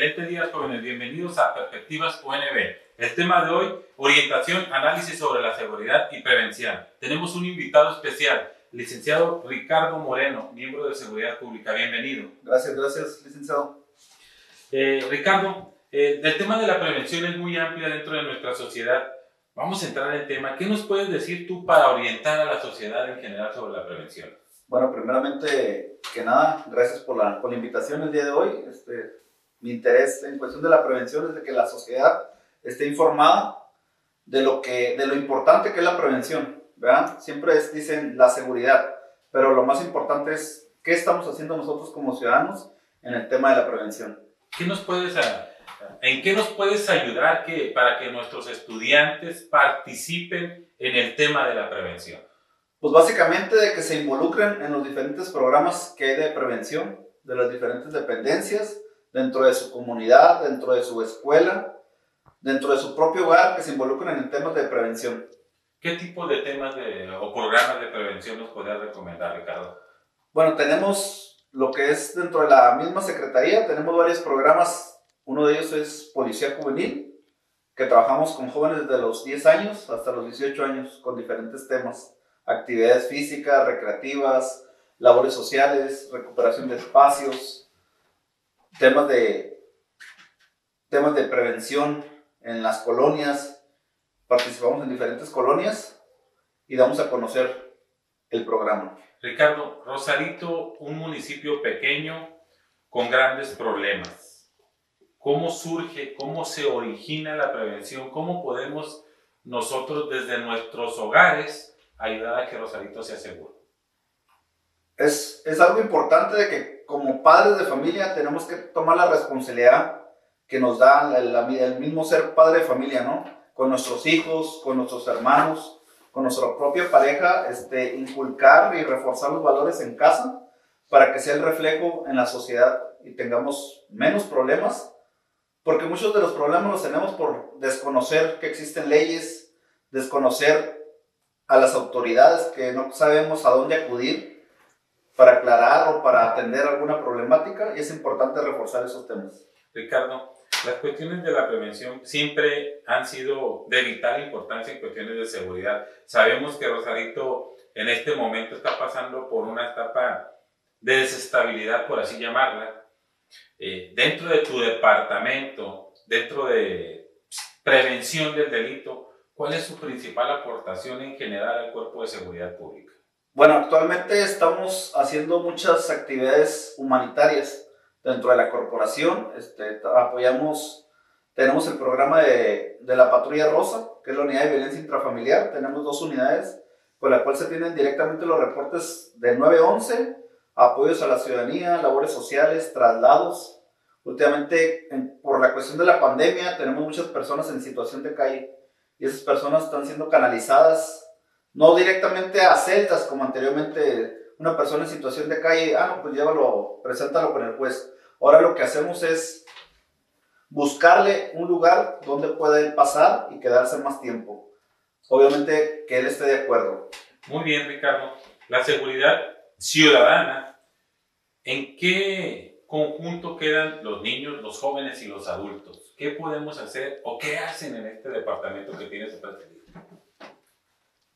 Excelentes días, jóvenes. Bienvenidos a Perspectivas UNB. El tema de hoy, orientación, análisis sobre la seguridad y prevención. Tenemos un invitado especial, licenciado Ricardo Moreno, miembro de Seguridad Pública. Bienvenido. Gracias, gracias, licenciado. Eh, Ricardo, eh, el tema de la prevención es muy amplio dentro de nuestra sociedad. Vamos a entrar en el tema. ¿Qué nos puedes decir tú para orientar a la sociedad en general sobre la prevención? Bueno, primeramente que nada, gracias por la, por la invitación el día de hoy. Este, mi interés en cuestión de la prevención es de que la sociedad esté informada de lo, que, de lo importante que es la prevención. ¿verdad? Siempre dicen la seguridad, pero lo más importante es qué estamos haciendo nosotros como ciudadanos en el tema de la prevención. ¿Qué nos puedes, ¿En qué nos puedes ayudar que, para que nuestros estudiantes participen en el tema de la prevención? Pues básicamente de que se involucren en los diferentes programas que hay de prevención de las diferentes dependencias, dentro de su comunidad, dentro de su escuela, dentro de su propio hogar, que se involucren en temas de prevención. ¿Qué tipo de temas de, o programas de prevención nos podrías recomendar, Ricardo? Bueno, tenemos lo que es dentro de la misma secretaría, tenemos varios programas. Uno de ellos es Policía Juvenil, que trabajamos con jóvenes de los 10 años hasta los 18 años con diferentes temas actividades físicas, recreativas, labores sociales, recuperación de espacios, temas de, temas de prevención en las colonias. Participamos en diferentes colonias y damos a conocer el programa. Ricardo, Rosarito, un municipio pequeño con grandes problemas. ¿Cómo surge, cómo se origina la prevención? ¿Cómo podemos nosotros desde nuestros hogares ayudar a que Rosarito sea seguro. Es, es algo importante de que como padres de familia tenemos que tomar la responsabilidad que nos da el, mismo ser padre de familia, ¿no? Con nuestros hijos, con nuestros hermanos, con nuestra propia pareja, este, inculcar y reforzar los valores en casa para que sea el reflejo en la sociedad y tengamos menos problemas, porque muchos de los problemas los tenemos por desconocer que existen leyes, desconocer a las autoridades que no sabemos a dónde acudir para aclarar o para atender alguna problemática y es importante reforzar esos temas. Ricardo, las cuestiones de la prevención siempre han sido de vital importancia en cuestiones de seguridad. Sabemos que Rosarito en este momento está pasando por una etapa de desestabilidad, por así llamarla. Eh, dentro de tu departamento, dentro de prevención del delito, ¿Cuál es su principal aportación en general al cuerpo de seguridad pública? Bueno, actualmente estamos haciendo muchas actividades humanitarias dentro de la corporación. Este, apoyamos, tenemos el programa de, de, la Patrulla Rosa, que es la unidad de violencia intrafamiliar. Tenemos dos unidades con la cual se tienen directamente los reportes del 911, apoyos a la ciudadanía, labores sociales, traslados. Últimamente, por la cuestión de la pandemia, tenemos muchas personas en situación de calle y esas personas están siendo canalizadas no directamente a celdas como anteriormente una persona en situación de calle, ah, no, pues llévalo, preséntalo con el juez. Ahora lo que hacemos es buscarle un lugar donde pueda pasar y quedarse más tiempo. Obviamente que él esté de acuerdo. Muy bien, Ricardo. La seguridad ciudadana, ¿en qué conjunto quedan los niños, los jóvenes y los adultos? ¿Qué podemos hacer o qué hacen en este departamento que tiene su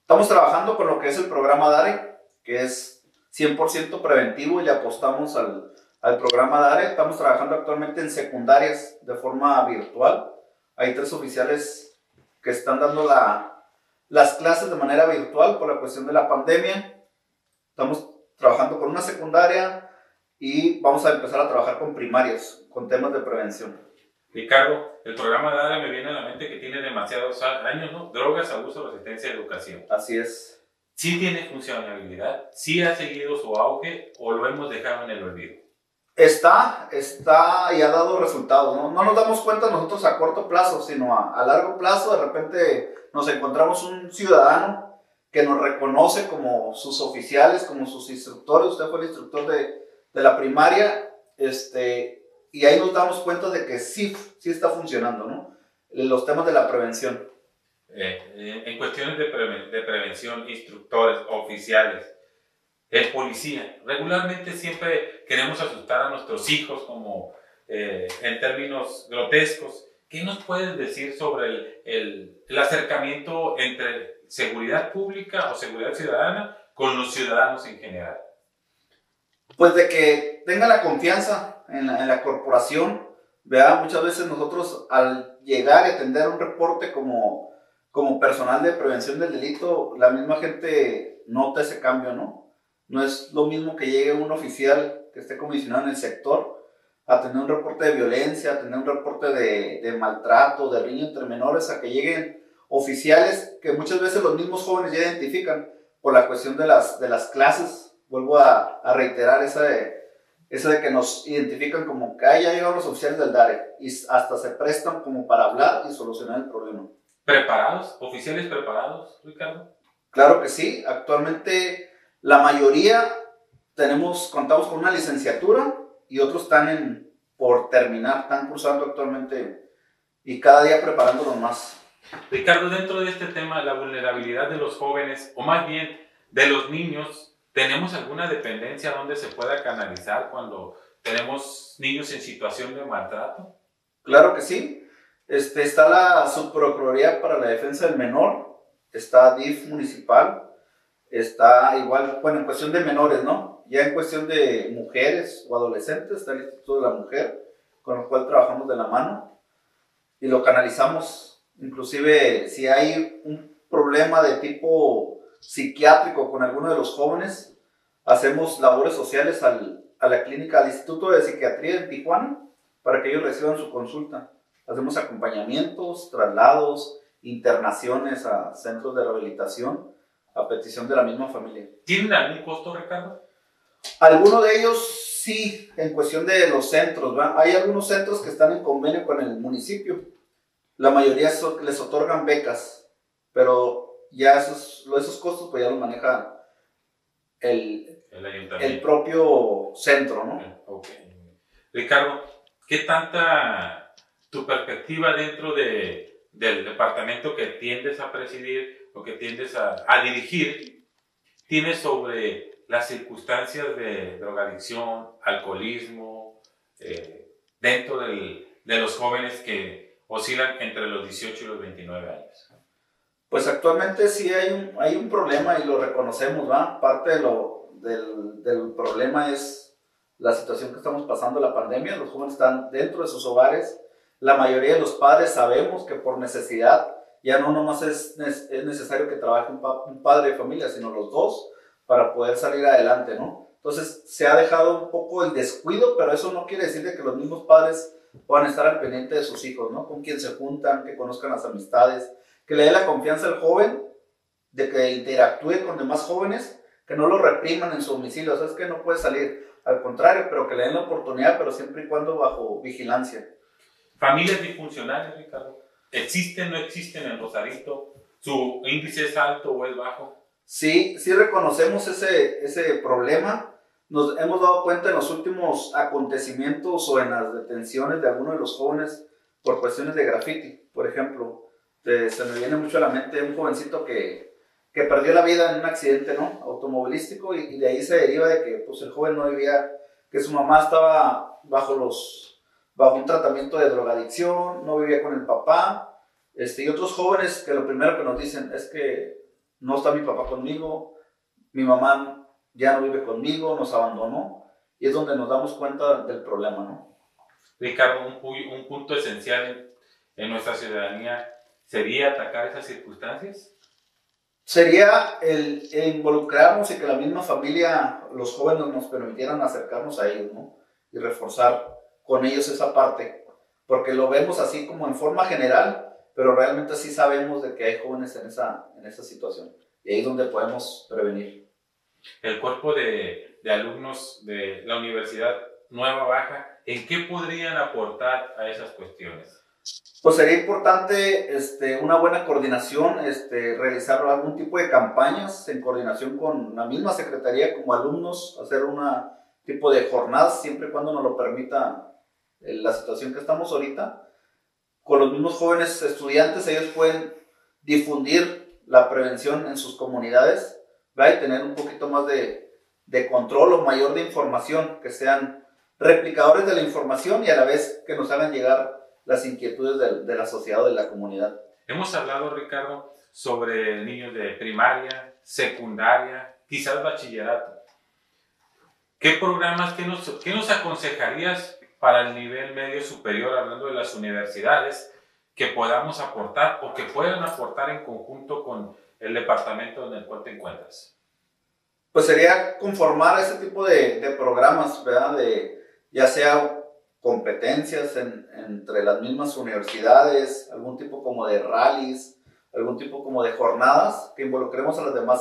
Estamos trabajando con lo que es el programa DARE, que es 100% preventivo y le apostamos al, al programa DARE. Estamos trabajando actualmente en secundarias de forma virtual. Hay tres oficiales que están dando la, las clases de manera virtual por la cuestión de la pandemia. Estamos trabajando con una secundaria y vamos a empezar a trabajar con primarias, con temas de prevención. Ricardo, el programa DARA me viene a la mente que tiene demasiados años, ¿no? Drogas, abuso, resistencia, educación. Así es. ¿Sí tiene funcionalidad? ¿Sí ha seguido su auge o lo hemos dejado en el olvido? Está, está y ha dado resultados, ¿no? No nos damos cuenta nosotros a corto plazo, sino a, a largo plazo. De repente nos encontramos un ciudadano que nos reconoce como sus oficiales, como sus instructores. Usted fue el instructor de, de la primaria. Este, y ahí nos damos cuenta de que sí, sí está funcionando, ¿no? Los temas de la prevención. Eh, eh, en cuestiones de, de, prevención, instructores, oficiales, el policía, regularmente siempre queremos asustar a nuestros hijos como eh, en términos grotescos. ¿Qué nos puedes decir sobre el, el, el, acercamiento entre seguridad pública o seguridad ciudadana con los ciudadanos en general? Pues de que tenga la confianza en la, en la corporación. Vea, muchas veces nosotros al llegar y atender un reporte como, como personal de prevención del delito, la misma gente nota ese cambio, ¿no? No es lo mismo que llegue un oficial que esté comisionado en el sector a tener un reporte de violencia, a tener un reporte de, de maltrato, de riña entre menores, a que lleguen oficiales que muchas veces los mismos jóvenes ya identifican por la cuestión de las, de las clases. Vuelvo a, a reiterar esa de, esa de que nos identifican como que ya llegaron los oficiales del DARE y hasta se prestan como para hablar y solucionar el problema. ¿Preparados? ¿Oficiales preparados, Ricardo? Claro que sí. Actualmente la mayoría tenemos, contamos con una licenciatura y otros están en, por terminar, están cursando actualmente y cada día preparándonos más. Ricardo, dentro de este tema, la vulnerabilidad de los jóvenes, o más bien de los niños, ¿tenemos alguna dependencia donde se pueda canalizar cuando tenemos niños en situación de maltrato? Claro que sí. Este, está la Subprocuraduría para la Defensa del Menor, está DIF municipal, está igual, bueno, en cuestión de menores, ¿no? Ya en cuestión de mujeres o adolescentes, está el Instituto de la Mujer, con el cual trabajamos de la mano y lo canalizamos. Inclusive, si hay un problema de tipo psiquiátrico con alguno de los jóvenes, hacemos labores sociales al, a la clínica, al Instituto de Psiquiatría en Tijuana, para que ellos reciban su consulta. Hacemos acompañamientos, traslados, internaciones a centros de rehabilitación a petición de la misma familia. ¿Tienen algún costo, Ricardo? Algunos de ellos sí, en cuestión de los centros. ¿va? Hay algunos centros que están en convenio con el municipio. La mayoría so, les otorgan becas, pero ya esos, esos costos pues ya los maneja el, el, el propio centro, ¿no? Okay. Ricardo, ¿qué tanta tu perspectiva dentro de, del departamento que tiendes a presidir o que tiendes a, a dirigir tienes sobre las circunstancias de drogadicción, alcoholismo, eh, dentro del, de los jóvenes que oscilan entre los 18 y los 29 años? Pues actualmente sí hay un, hay un problema y lo reconocemos, ¿va? Parte de lo, del, problema es la situación que estamos pasando, la pandemia. Los jóvenes están dentro de sus hogares. La mayoría de los padres sabemos que por necesidad ya no nomás es, es necesario que trabaje un, padre de familia, sino los dos para poder salir adelante, ¿no? Entonces se ha dejado un poco el descuido, pero eso no quiere decir de que los mismos padres puedan estar al pendiente de sus hijos, ¿no? Con quien se juntan, que conozcan las amistades, que le dé la confianza al joven de que interactúe con demás jóvenes, que no lo repriman en su domicilio, o sea, es que no puede salir, al contrario, pero que le den la oportunidad, pero siempre y cuando bajo vigilancia. Familias disfuncionales, Ricardo. ¿Existen o no existen en Rosarito? ¿Su índice es alto o es bajo? Sí, sí reconocemos ese, ese problema. Nos hemos dado cuenta en los últimos acontecimientos o en las detenciones de algunos de los jóvenes por cuestiones de graffiti. Por ejemplo, te, se me viene mucho a la mente un jovencito que, que perdió la vida en un accidente ¿no? automovilístico y, y, de ahí se deriva de que pues, el joven no vivía, que su mamá estaba bajo los bajo un tratamiento de drogadicción, no vivía con el papá, este, y otros jóvenes que lo primero que nos dicen es que no está mi papá conmigo, mi mamá ya no vive conmigo, nos abandonó, y es donde nos damos cuenta del problema, ¿no? Ricardo, un, un punto esencial en, en nuestra ciudadanía sería atacar esas circunstancias. Sería el, el, involucrarnos y que la misma familia, los jóvenes nos permitieran acercarnos a ellos, ¿no? Y reforzar con ellos esa parte, porque lo vemos así como en forma general, pero realmente sí sabemos de que hay jóvenes en esa, en esa situación y ahí es donde podemos prevenir. El cuerpo de, de alumnos de la Universidad Nueva Baja, ¿en qué podrían aportar a esas cuestiones? Pues sería importante este, una buena coordinación, este, realizar algún tipo de campañas en coordinación con la misma secretaría como alumnos, hacer una tipo de jornadas siempre y cuando nos lo permita la situación que estamos ahorita, con los mismos jóvenes estudiantes, ellos pueden difundir la prevención en sus comunidades ¿verdad? y tener un poquito más de, de control o mayor de información, que sean replicadores de la información y a la vez que nos hagan llegar las inquietudes de, de la sociedad o de la comunidad. Hemos hablado, Ricardo, sobre niños de primaria, secundaria, quizás bachillerato. ¿Qué programas, qué nos, qué nos aconsejarías para el nivel medio superior, hablando de las universidades, que podamos aportar o que puedan aportar en conjunto con el departamento en el cual te encuentras? Pues sería conformar ese tipo de, de programas, ¿verdad? De, ya sea competencias entre las mismas universidades, algún tipo como de rallies, algún tipo como de jornadas que involucremos a las demás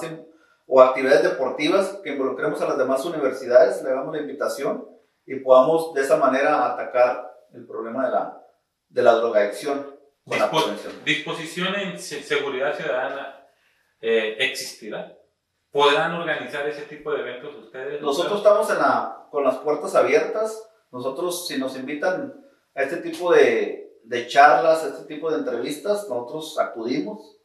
o actividades deportivas que involucremos a las demás universidades, le hagamos la invitación y podamos de esa manera atacar el problema de la, de la drogadicción. disposición en seguridad ciudadana eh, existirá. ¿Podrán organizar ese tipo de eventos ustedes? Nosotros estamos en la, con las puertas abiertas. Nosotros, si nos invitan a este tipo de, de charlas, a este tipo de entrevistas, nosotros acudimos.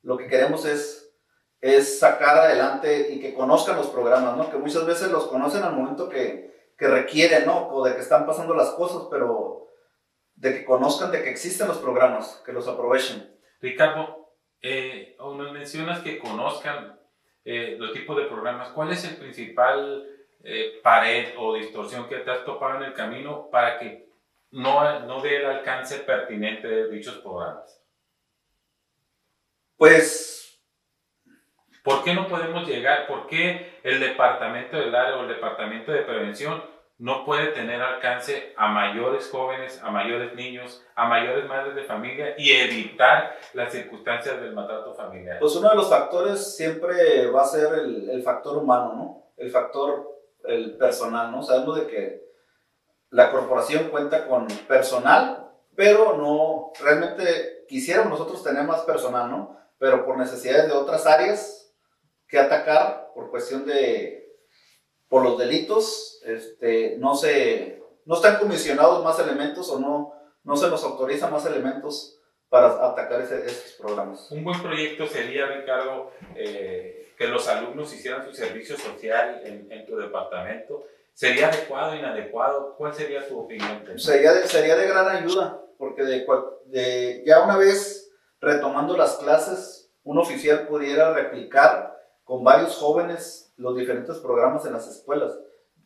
Lo que queremos es, es sacar adelante y que conozcan los programas, ¿no? Que muchas veces los conocen al momento que, que requieren, ¿no? O de que están pasando las cosas, pero de que conozcan de que existen los programas, que los aprovechen. Ricardo, eh, nos mencionas que conozcan eh, los tipos de programas. ¿Cuál es el principal eh, pared o distorsión que te has topado en el camino para que no, no dé el alcance pertinente de dichos programas? Pues ¿Por qué no podemos llegar? ¿Por qué el departamento del área o el departamento de prevención no puede tener alcance a mayores jóvenes, a mayores niños, a mayores madres de familia y evitar las circunstancias del maltrato familiar? Pues uno de los factores siempre va a ser el, el factor humano, ¿no? El factor el personal, ¿no? Sabemos de que la corporación cuenta con personal, pero no, realmente quisiéramos nosotros tener más personal, ¿no? Pero por necesidades de otras áreas que atacar por cuestión de, por los delitos, este, no se, no están comisionados más elementos o no, no se nos autoriza más elementos para atacar ese, esos programas. Un buen proyecto sería, Ricardo, eh, que los alumnos hicieran su servicio social en, en, tu departamento. ¿Sería adecuado inadecuado? ¿Cuál sería tu opinión? Sería de, sería de gran ayuda, porque de, de, ya una vez retomando las clases, un oficial pudiera replicar con varios jóvenes los diferentes programas en las escuelas.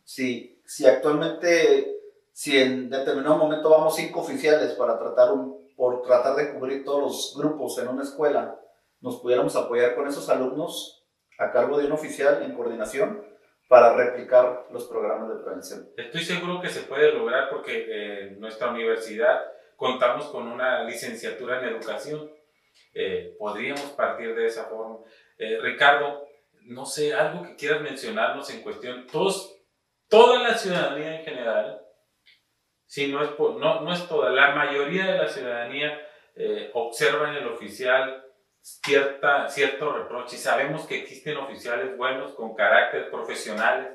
Si, si actualmente, si en determinado momento vamos cinco oficiales para tratar, un, por tratar de cubrir todos los grupos en una escuela, nos pudiéramos apoyar con esos alumnos a cargo de un oficial en coordinación para replicar los programas de prevención. Estoy seguro que se puede lograr porque eh, en nuestra universidad contamos con una licenciatura en educación. Eh, podríamos partir de esa forma. Eh, Ricardo, no sé, algo que quieras mencionarnos en cuestión, todos, toda la ciudadanía en general, si no es, no, no es toda, la mayoría de la ciudadanía eh, observa en el oficial cierta, cierto reproche sabemos que existen oficiales buenos, con carácter profesionales.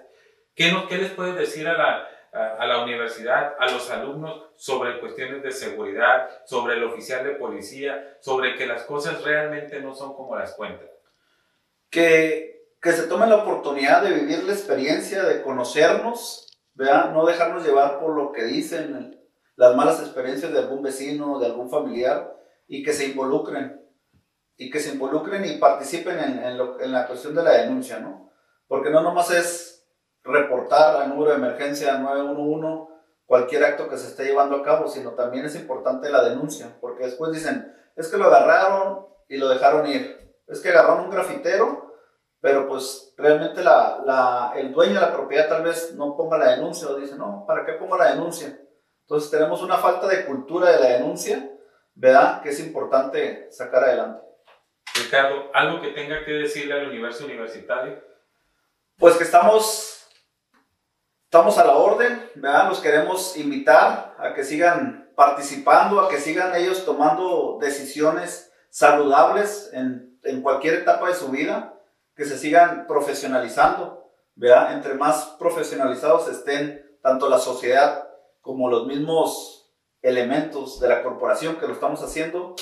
¿Qué, no, qué les puedes decir a la, a, la universidad, a los alumnos sobre cuestiones de seguridad, sobre el oficial de policía, sobre que las cosas realmente no son como las cuentan? Que que se tomen la oportunidad de vivir la experiencia, de conocernos, ¿verdad? no dejarnos llevar por lo que dicen las malas experiencias de algún vecino, de algún familiar, y que se involucren, y que se involucren y participen en, en, la cuestión de la denuncia, ¿no? Porque no nomás es reportar al número de emergencia 911 cualquier acto que se esté llevando a cabo, sino también es importante la denuncia, porque después dicen, es que lo agarraron y lo dejaron ir, es que agarraron un grafitero pero pues realmente la, la, el dueño de la propiedad tal vez no ponga la denuncia o dice, no, ¿para qué pongo la denuncia? Entonces tenemos una falta de cultura de la denuncia, ¿verdad? Que es importante sacar adelante. Ricardo, ¿algo que tenga que decirle al universo universitario? Pues que estamos, estamos a la orden, ¿verdad? Los queremos invitar a que sigan participando, a que sigan ellos tomando decisiones saludables en, en cualquier etapa de su vida que se sigan profesionalizando, ¿verdad? Entre más profesionalizados estén tanto la sociedad como los mismos elementos de la corporación que lo estamos haciendo,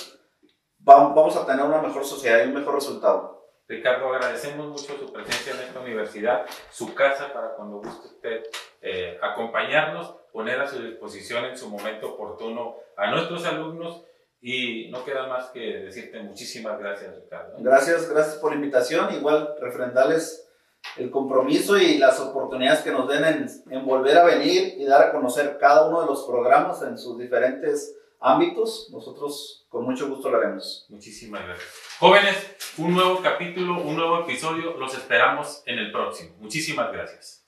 vamos a tener una mejor sociedad y un mejor resultado. Ricardo, agradecemos mucho su presencia en esta universidad, su casa para cuando guste usted eh, acompañarnos, poner a su disposición en su momento oportuno a nuestros alumnos y no queda más que decirte muchísimas gracias, Ricardo. Gracias, gracias por la invitación. Igual refrendarles el compromiso y las oportunidades que nos den en, en, volver a venir y dar a conocer cada uno de los programas en sus diferentes ámbitos. Nosotros con mucho gusto lo haremos. Muchísimas gracias. Jóvenes, un nuevo capítulo, un nuevo episodio, los esperamos en el próximo. Muchísimas gracias.